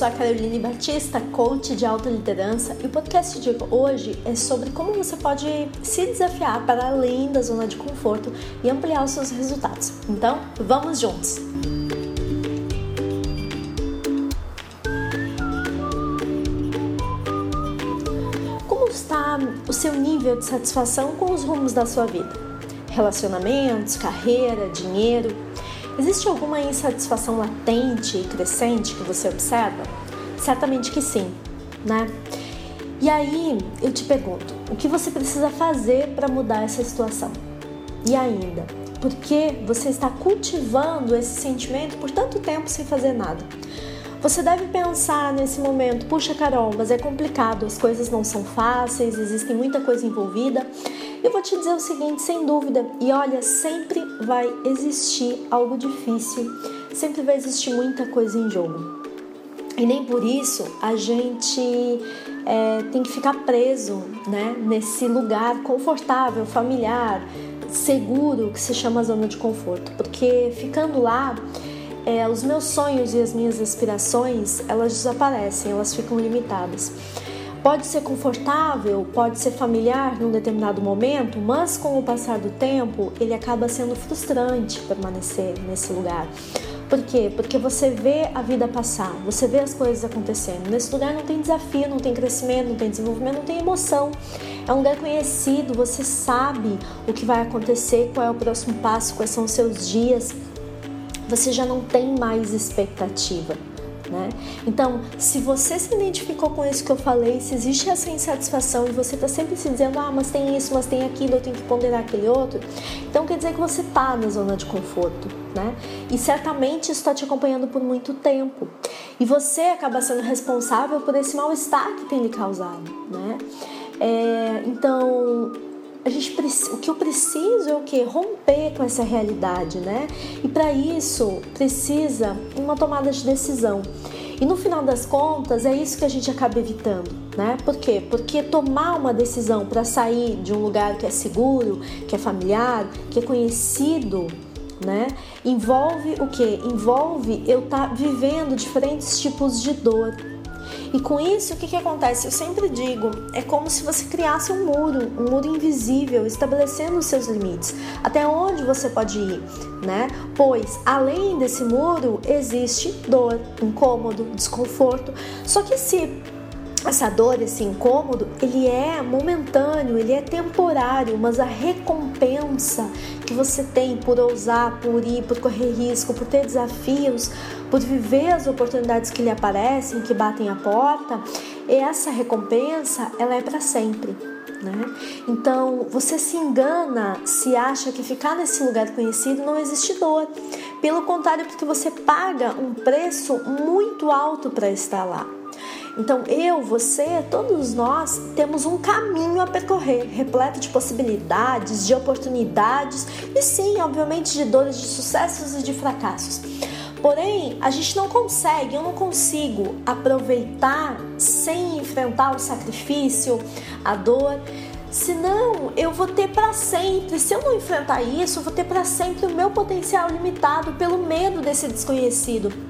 sou a Caroline Batista, coach de alta liderança, e o podcast de hoje é sobre como você pode se desafiar para além da zona de conforto e ampliar os seus resultados. Então, vamos juntos! Como está o seu nível de satisfação com os rumos da sua vida? Relacionamentos, carreira, dinheiro? Existe alguma insatisfação latente e crescente que você observa? Certamente que sim, né? E aí eu te pergunto, o que você precisa fazer para mudar essa situação? E ainda, por que você está cultivando esse sentimento por tanto tempo sem fazer nada? Você deve pensar nesse momento, puxa Carol, mas é complicado, as coisas não são fáceis, existe muita coisa envolvida. Eu vou te dizer o seguinte, sem dúvida, e olha, sempre vai existir algo difícil, sempre vai existir muita coisa em jogo. E nem por isso a gente é, tem que ficar preso né, nesse lugar confortável, familiar, seguro, que se chama zona de conforto. Porque ficando lá, é, os meus sonhos e as minhas aspirações elas desaparecem, elas ficam limitadas. Pode ser confortável, pode ser familiar num determinado momento, mas com o passar do tempo ele acaba sendo frustrante permanecer nesse lugar. Por quê? Porque você vê a vida passar, você vê as coisas acontecendo. Nesse lugar não tem desafio, não tem crescimento, não tem desenvolvimento, não tem emoção. É um lugar conhecido, você sabe o que vai acontecer, qual é o próximo passo, quais são os seus dias. Você já não tem mais expectativa. Né? Então, se você se identificou com isso que eu falei, se existe essa insatisfação e você está sempre se dizendo, ah, mas tem isso, mas tem aquilo, eu tenho que ponderar aquele outro, então quer dizer que você está na zona de conforto, né? E certamente isso está te acompanhando por muito tempo. E você acaba sendo responsável por esse mal-estar que tem lhe causado, né? É, então, a gente o que eu preciso é o que romper com essa realidade, né? E para isso precisa uma tomada de decisão. E no final das contas é isso que a gente acaba evitando, né? Por quê? Porque tomar uma decisão para sair de um lugar que é seguro, que é familiar, que é conhecido, né? Envolve o que? Envolve eu estar tá vivendo diferentes tipos de dor, e com isso, o que, que acontece? Eu sempre digo, é como se você criasse um muro, um muro invisível, estabelecendo os seus limites, até onde você pode ir, né? Pois além desse muro existe dor, incômodo, desconforto. Só que se essa dor, esse incômodo, ele é momentâneo, ele é temporário, mas a recompensa que você tem por ousar, por ir, por correr risco, por ter desafios, por viver as oportunidades que lhe aparecem, que batem a porta, essa recompensa, ela é para sempre. Né? Então você se engana se acha que ficar nesse lugar conhecido não existe dor. Pelo contrário, porque você paga um preço muito alto para estar lá. Então, eu, você, todos nós temos um caminho a percorrer, repleto de possibilidades, de oportunidades e sim, obviamente, de dores, de sucessos e de fracassos. Porém, a gente não consegue, eu não consigo aproveitar sem enfrentar o sacrifício, a dor. Senão, eu vou ter para sempre. Se eu não enfrentar isso, eu vou ter para sempre o meu potencial limitado pelo medo desse desconhecido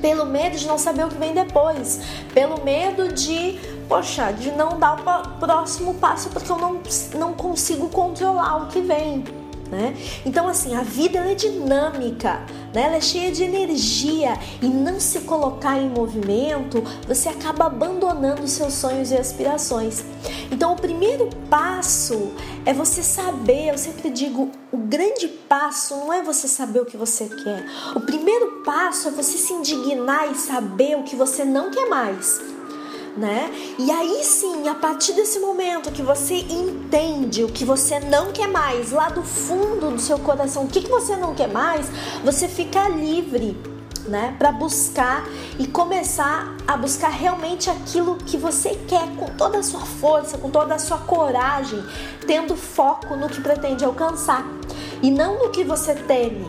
pelo medo de não saber o que vem depois, pelo medo de, poxa, de não dar o próximo passo porque eu não, não consigo controlar o que vem. Né? Então, assim, a vida é dinâmica, né? ela é cheia de energia e não se colocar em movimento, você acaba abandonando seus sonhos e aspirações. Então, o primeiro passo é você saber. Eu sempre digo: o grande passo não é você saber o que você quer, o primeiro passo é você se indignar e saber o que você não quer mais né? E aí sim, a partir desse momento que você entende o que você não quer mais, lá do fundo do seu coração, o que, que você não quer mais, você fica livre. Né, para buscar e começar a buscar realmente aquilo que você quer com toda a sua força, com toda a sua coragem, tendo foco no que pretende alcançar e não no que você teme,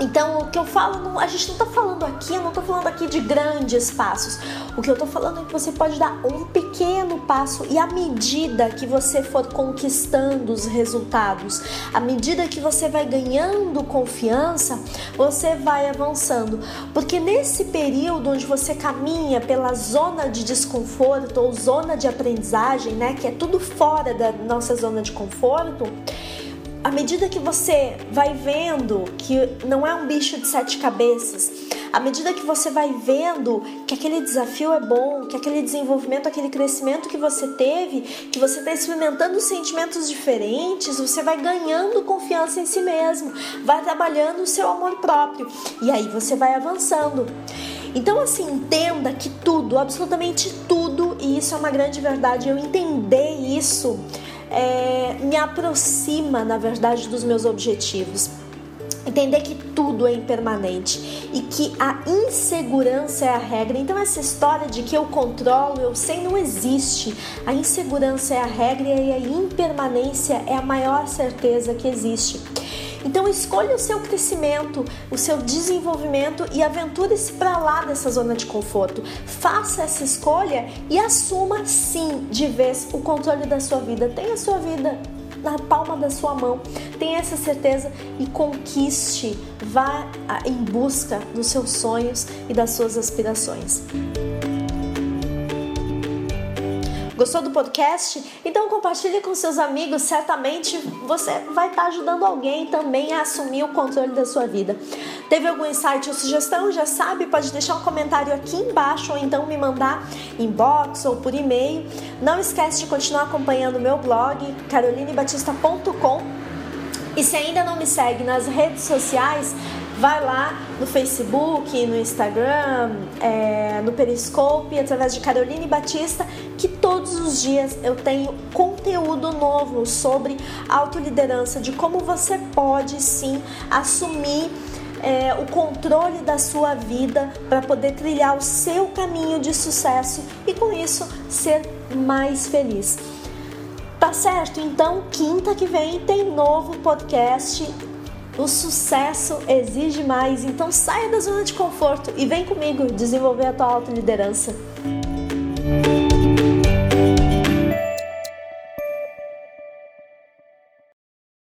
Então, o que eu falo, a gente não está falando aqui, eu não estou falando aqui de grandes passos. O que eu estou falando é que você pode dar um pequeno passo e à medida que você for conquistando os resultados, à medida que você vai ganhando confiança, você vai avançando. Porque nesse período onde você caminha pela zona de desconforto ou zona de aprendizagem, né, que é tudo fora da nossa zona de conforto, à medida que você vai vendo que não é um bicho de sete cabeças, à medida que você vai vendo que aquele desafio é bom, que aquele desenvolvimento, aquele crescimento que você teve, que você está experimentando sentimentos diferentes, você vai ganhando confiança em si mesmo, vai trabalhando o seu amor próprio e aí você vai avançando. Então, assim, entenda que tudo, absolutamente tudo, e isso é uma grande verdade, eu entender isso é, me aproxima, na verdade, dos meus objetivos. Entender que tudo é impermanente e que a insegurança é a regra. Então, essa história de que eu controlo, eu sei, não existe. A insegurança é a regra e a impermanência é a maior certeza que existe. Então escolha o seu crescimento, o seu desenvolvimento e aventure-se para lá dessa zona de conforto. Faça essa escolha e assuma sim de vez o controle da sua vida. Tenha a sua vida na palma da sua mão. Tenha essa certeza e conquiste. Vá em busca dos seus sonhos e das suas aspirações. Gostou do podcast? Então compartilhe com seus amigos, certamente você vai estar ajudando alguém também a assumir o controle da sua vida. Teve algum insight ou sugestão? Já sabe, pode deixar um comentário aqui embaixo ou então me mandar inbox ou por e-mail. Não esquece de continuar acompanhando o meu blog carolinebatista.com e se ainda não me segue nas redes sociais, vai lá no Facebook, no Instagram, é, no Periscope, através de Caroline Batista, que os dias eu tenho conteúdo novo sobre autoliderança, de como você pode sim assumir é, o controle da sua vida para poder trilhar o seu caminho de sucesso e com isso ser mais feliz. Tá certo? Então, quinta que vem tem novo podcast o sucesso exige mais, então saia da zona de conforto e vem comigo desenvolver a tua autoliderança. liderança.